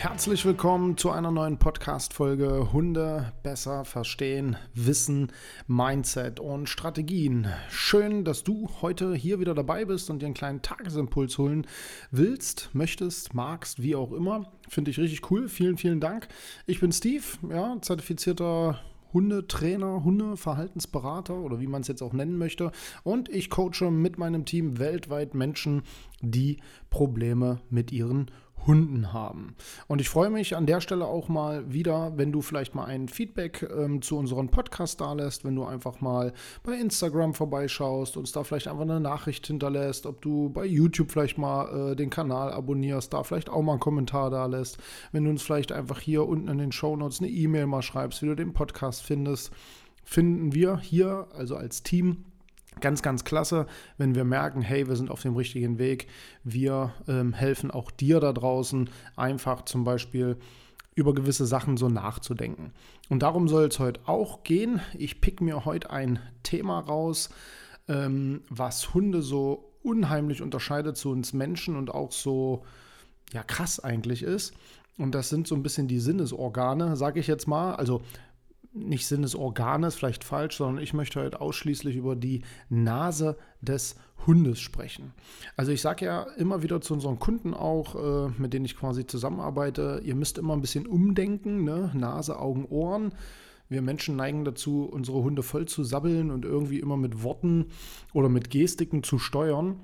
Herzlich willkommen zu einer neuen Podcast-Folge Hunde besser verstehen, Wissen, Mindset und Strategien. Schön, dass du heute hier wieder dabei bist und dir einen kleinen Tagesimpuls holen willst, möchtest, magst, wie auch immer. Finde ich richtig cool. Vielen, vielen Dank. Ich bin Steve, ja, zertifizierter Hundetrainer, Hundeverhaltensberater oder wie man es jetzt auch nennen möchte. Und ich coache mit meinem Team weltweit Menschen, die Probleme mit ihren Hunden haben. Und ich freue mich an der Stelle auch mal wieder, wenn du vielleicht mal ein Feedback ähm, zu unserem Podcast da lässt, wenn du einfach mal bei Instagram vorbeischaust, uns da vielleicht einfach eine Nachricht hinterlässt, ob du bei YouTube vielleicht mal äh, den Kanal abonnierst, da vielleicht auch mal einen Kommentar da lässt, wenn du uns vielleicht einfach hier unten in den Show Notes eine E-Mail mal schreibst, wie du den Podcast findest, finden wir hier, also als Team, Ganz, ganz klasse, wenn wir merken, hey, wir sind auf dem richtigen Weg. Wir ähm, helfen auch dir da draußen, einfach zum Beispiel über gewisse Sachen so nachzudenken. Und darum soll es heute auch gehen. Ich pick mir heute ein Thema raus, ähm, was Hunde so unheimlich unterscheidet zu uns Menschen und auch so ja krass eigentlich ist. Und das sind so ein bisschen die Sinnesorgane, sage ich jetzt mal. Also nicht Sinnesorganes, vielleicht falsch, sondern ich möchte heute ausschließlich über die Nase des Hundes sprechen. Also ich sage ja immer wieder zu unseren Kunden auch, äh, mit denen ich quasi zusammenarbeite, ihr müsst immer ein bisschen umdenken, ne? Nase, Augen, Ohren. Wir Menschen neigen dazu, unsere Hunde voll zu sabbeln und irgendwie immer mit Worten oder mit Gestiken zu steuern.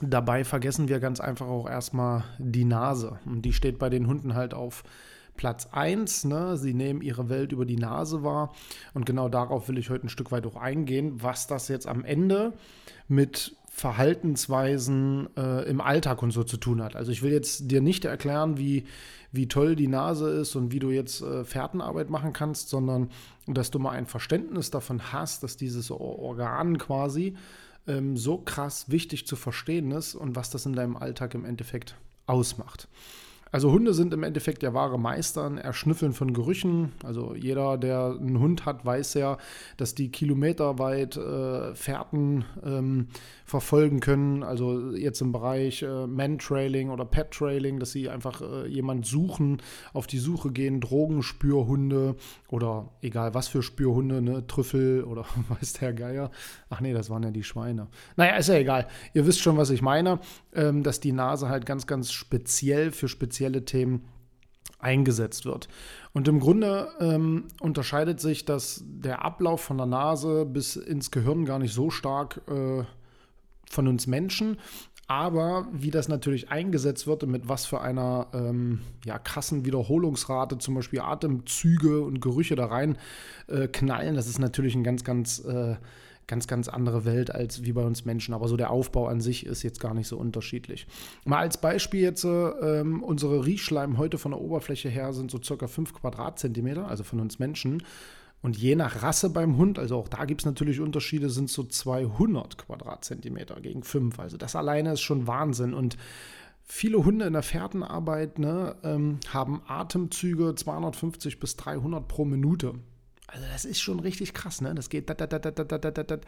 Dabei vergessen wir ganz einfach auch erstmal die Nase. Und die steht bei den Hunden halt auf Platz 1. Ne? Sie nehmen ihre Welt über die Nase wahr. Und genau darauf will ich heute ein Stück weit auch eingehen, was das jetzt am Ende mit Verhaltensweisen äh, im Alltag und so zu tun hat. Also ich will jetzt dir nicht erklären, wie, wie toll die Nase ist und wie du jetzt äh, Fährtenarbeit machen kannst, sondern dass du mal ein Verständnis davon hast, dass dieses Organ quasi ähm, so krass wichtig zu verstehen ist und was das in deinem Alltag im Endeffekt ausmacht. Also Hunde sind im Endeffekt ja wahre Meister im Erschnüffeln von Gerüchen. Also jeder, der einen Hund hat, weiß ja, dass die kilometerweit äh, Fährten ähm, verfolgen können. Also jetzt im Bereich äh, Man-Trailing oder Pet-Trailing, dass sie einfach äh, jemand suchen, auf die Suche gehen, Drogenspürhunde oder egal was für Spürhunde, ne, Trüffel oder weiß der Geier. Ach nee, das waren ja die Schweine. Naja, ist ja egal. Ihr wisst schon, was ich meine, ähm, dass die Nase halt ganz, ganz speziell für spezielle spezielle Themen eingesetzt wird. Und im Grunde ähm, unterscheidet sich das, der Ablauf von der Nase bis ins Gehirn gar nicht so stark äh, von uns Menschen. Aber wie das natürlich eingesetzt wird und mit was für einer ähm, ja, krassen Wiederholungsrate zum Beispiel Atemzüge und Gerüche da rein äh, knallen, das ist natürlich ein ganz, ganz äh, ganz, ganz andere Welt als wie bei uns Menschen. Aber so der Aufbau an sich ist jetzt gar nicht so unterschiedlich. Mal als Beispiel jetzt, ähm, unsere Riechschleim heute von der Oberfläche her sind so circa 5 Quadratzentimeter, also von uns Menschen. Und je nach Rasse beim Hund, also auch da gibt es natürlich Unterschiede, sind so 200 Quadratzentimeter gegen 5. Also das alleine ist schon Wahnsinn. Und viele Hunde in der Fährtenarbeit ne, ähm, haben Atemzüge 250 bis 300 pro Minute. Also das ist schon richtig krass, ne? Das geht. Dat, dat, dat,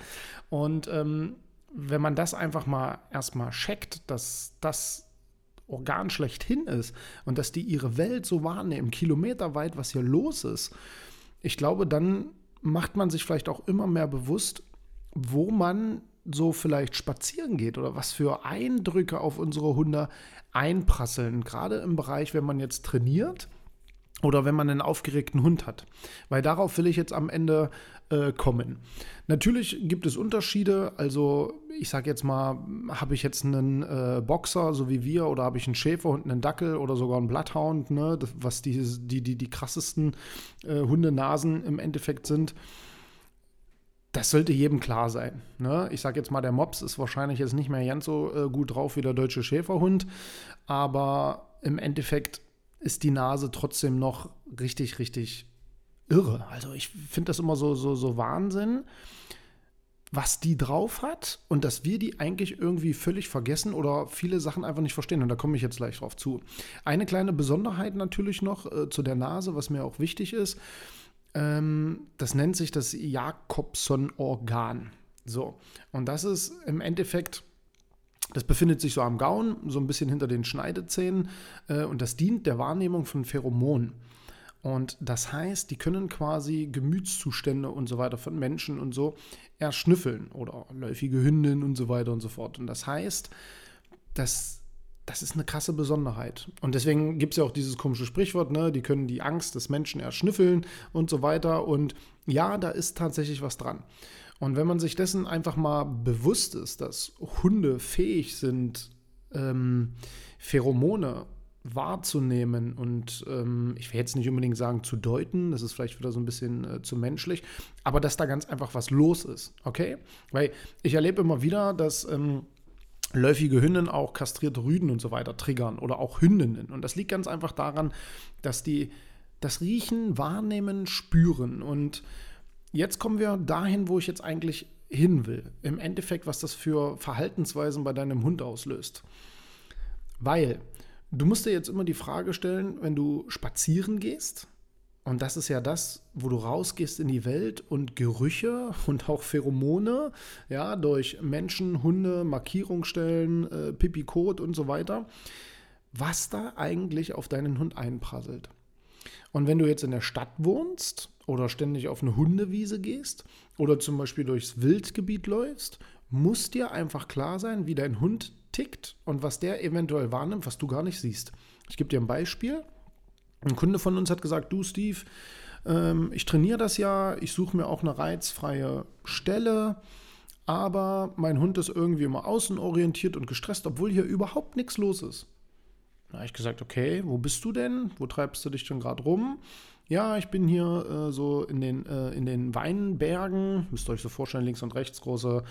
und ähm, wenn man das einfach mal erstmal checkt, dass das Organ schlechthin ist und dass die ihre Welt so wahrnehmen, kilometerweit, was hier los ist, ich glaube, dann macht man sich vielleicht auch immer mehr bewusst, wo man so vielleicht spazieren geht oder was für Eindrücke auf unsere Hunde einprasseln. Gerade im Bereich, wenn man jetzt trainiert oder wenn man einen aufgeregten Hund hat. Weil darauf will ich jetzt am Ende äh, kommen. Natürlich gibt es Unterschiede. Also ich sage jetzt mal, habe ich jetzt einen äh, Boxer, so wie wir, oder habe ich einen Schäferhund, einen Dackel oder sogar einen Bloodhound, ne, das, was die, die, die, die krassesten äh, Hundenasen im Endeffekt sind. Das sollte jedem klar sein. Ne? Ich sage jetzt mal, der Mops ist wahrscheinlich jetzt nicht mehr ganz so äh, gut drauf wie der deutsche Schäferhund, aber im Endeffekt ist die Nase trotzdem noch richtig, richtig irre. Also ich finde das immer so, so, so Wahnsinn, was die drauf hat und dass wir die eigentlich irgendwie völlig vergessen oder viele Sachen einfach nicht verstehen. Und da komme ich jetzt gleich drauf zu. Eine kleine Besonderheit natürlich noch äh, zu der Nase, was mir auch wichtig ist. Ähm, das nennt sich das Jakobson-Organ. So, und das ist im Endeffekt das befindet sich so am Gauen, so ein bisschen hinter den Schneidezähnen äh, und das dient der Wahrnehmung von Pheromonen. Und das heißt, die können quasi Gemütszustände und so weiter von Menschen und so erschnüffeln oder läufige Hündinnen und so weiter und so fort. Und das heißt, das, das ist eine krasse Besonderheit. Und deswegen gibt es ja auch dieses komische Sprichwort, ne? die können die Angst des Menschen erschnüffeln und so weiter. Und ja, da ist tatsächlich was dran. Und wenn man sich dessen einfach mal bewusst ist, dass Hunde fähig sind, ähm, Pheromone wahrzunehmen und ähm, ich will jetzt nicht unbedingt sagen zu deuten, das ist vielleicht wieder so ein bisschen äh, zu menschlich, aber dass da ganz einfach was los ist, okay? Weil ich erlebe immer wieder, dass ähm, läufige Hündinnen auch kastrierte Rüden und so weiter triggern oder auch Hündinnen und das liegt ganz einfach daran, dass die das Riechen, Wahrnehmen, Spüren und jetzt kommen wir dahin, wo ich jetzt eigentlich hin will. Im Endeffekt, was das für Verhaltensweisen bei deinem Hund auslöst. Weil du musst dir jetzt immer die Frage stellen, wenn du spazieren gehst, und das ist ja das, wo du rausgehst in die Welt und Gerüche und auch Pheromone, ja, durch Menschen, Hunde, Markierungsstellen, äh, Pipi, Kot und so weiter, was da eigentlich auf deinen Hund einprasselt. Und wenn du jetzt in der Stadt wohnst oder ständig auf eine Hundewiese gehst oder zum Beispiel durchs Wildgebiet läufst, muss dir einfach klar sein, wie dein Hund tickt und was der eventuell wahrnimmt, was du gar nicht siehst. Ich gebe dir ein Beispiel. Ein Kunde von uns hat gesagt, du Steve, ähm, ich trainiere das ja, ich suche mir auch eine reizfreie Stelle, aber mein Hund ist irgendwie immer außenorientiert und gestresst, obwohl hier überhaupt nichts los ist. Da habe ich gesagt, okay, wo bist du denn? Wo treibst du dich denn gerade rum? Ja, ich bin hier äh, so in den, äh, in den Weinbergen, müsst ihr euch so vorstellen, links und rechts große,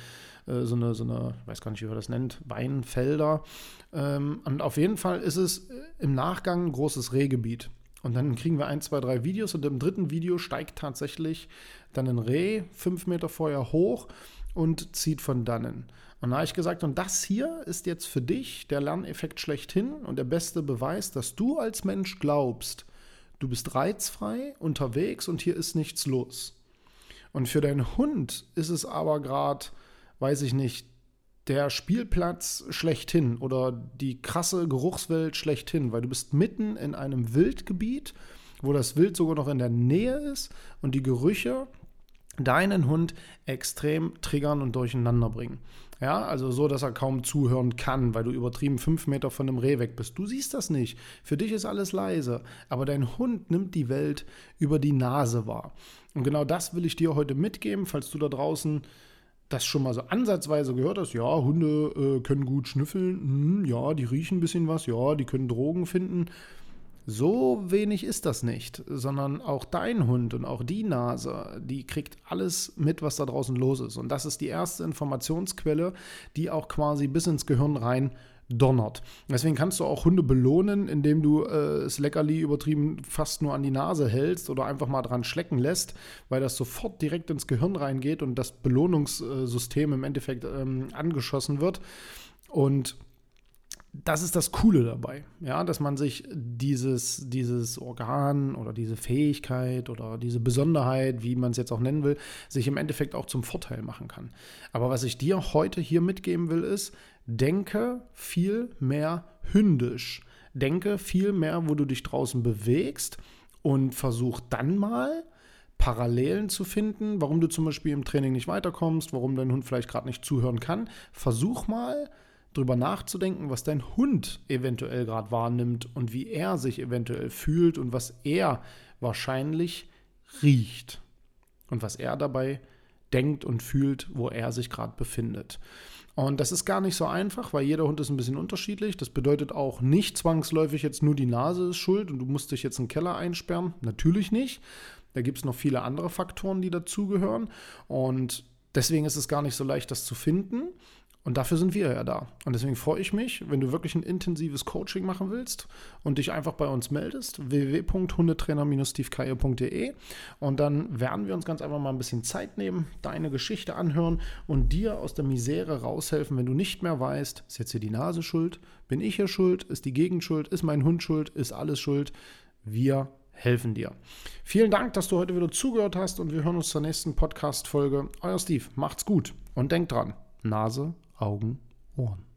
äh, so, eine, so eine, ich weiß gar nicht, wie man das nennt, Weinfelder. Ähm, und auf jeden Fall ist es äh, im Nachgang ein großes Rehgebiet. Und dann kriegen wir ein, zwei, drei Videos und im dritten Video steigt tatsächlich dann ein Reh fünf Meter vorher hoch und zieht von dannen. Und da habe ich gesagt, und das hier ist jetzt für dich der Lerneffekt schlechthin und der beste Beweis, dass du als Mensch glaubst, du bist reizfrei unterwegs und hier ist nichts los. Und für deinen Hund ist es aber gerade, weiß ich nicht, der Spielplatz schlechthin oder die krasse Geruchswelt schlechthin, weil du bist mitten in einem Wildgebiet, wo das Wild sogar noch in der Nähe ist und die Gerüche deinen Hund extrem triggern und durcheinander bringen. Ja, also so, dass er kaum zuhören kann, weil du übertrieben fünf Meter von einem Reh weg bist. Du siehst das nicht. Für dich ist alles leise. Aber dein Hund nimmt die Welt über die Nase wahr. Und genau das will ich dir heute mitgeben, falls du da draußen das schon mal so ansatzweise gehört hast. Ja, Hunde äh, können gut schnüffeln. Hm, ja, die riechen ein bisschen was. Ja, die können Drogen finden. So wenig ist das nicht, sondern auch dein Hund und auch die Nase, die kriegt alles mit, was da draußen los ist. Und das ist die erste Informationsquelle, die auch quasi bis ins Gehirn rein donnert. Deswegen kannst du auch Hunde belohnen, indem du äh, das Leckerli übertrieben fast nur an die Nase hältst oder einfach mal dran schlecken lässt, weil das sofort direkt ins Gehirn reingeht und das Belohnungssystem im Endeffekt ähm, angeschossen wird. Und das ist das Coole dabei, ja, dass man sich dieses, dieses Organ oder diese Fähigkeit oder diese Besonderheit, wie man es jetzt auch nennen will, sich im Endeffekt auch zum Vorteil machen kann. Aber was ich dir heute hier mitgeben will, ist, denke viel mehr hündisch. Denke viel mehr, wo du dich draußen bewegst und versuch dann mal Parallelen zu finden, warum du zum Beispiel im Training nicht weiterkommst, warum dein Hund vielleicht gerade nicht zuhören kann. Versuch mal, drüber nachzudenken, was dein Hund eventuell gerade wahrnimmt und wie er sich eventuell fühlt und was er wahrscheinlich riecht und was er dabei denkt und fühlt, wo er sich gerade befindet. Und das ist gar nicht so einfach, weil jeder Hund ist ein bisschen unterschiedlich. Das bedeutet auch nicht zwangsläufig jetzt nur die Nase ist schuld und du musst dich jetzt in den Keller einsperren. Natürlich nicht. Da gibt es noch viele andere Faktoren, die dazugehören. Und deswegen ist es gar nicht so leicht, das zu finden. Und dafür sind wir ja da. Und deswegen freue ich mich, wenn du wirklich ein intensives Coaching machen willst und dich einfach bei uns meldest, www.hundetrainer-stevekeier.de und dann werden wir uns ganz einfach mal ein bisschen Zeit nehmen, deine Geschichte anhören und dir aus der Misere raushelfen, wenn du nicht mehr weißt, ist jetzt hier die Nase schuld, bin ich hier schuld, ist die Gegend schuld, ist mein Hund schuld, ist alles schuld. Wir helfen dir. Vielen Dank, dass du heute wieder zugehört hast und wir hören uns zur nächsten Podcast-Folge. Euer Steve, macht's gut und denkt dran, Nase Augen, Ohren.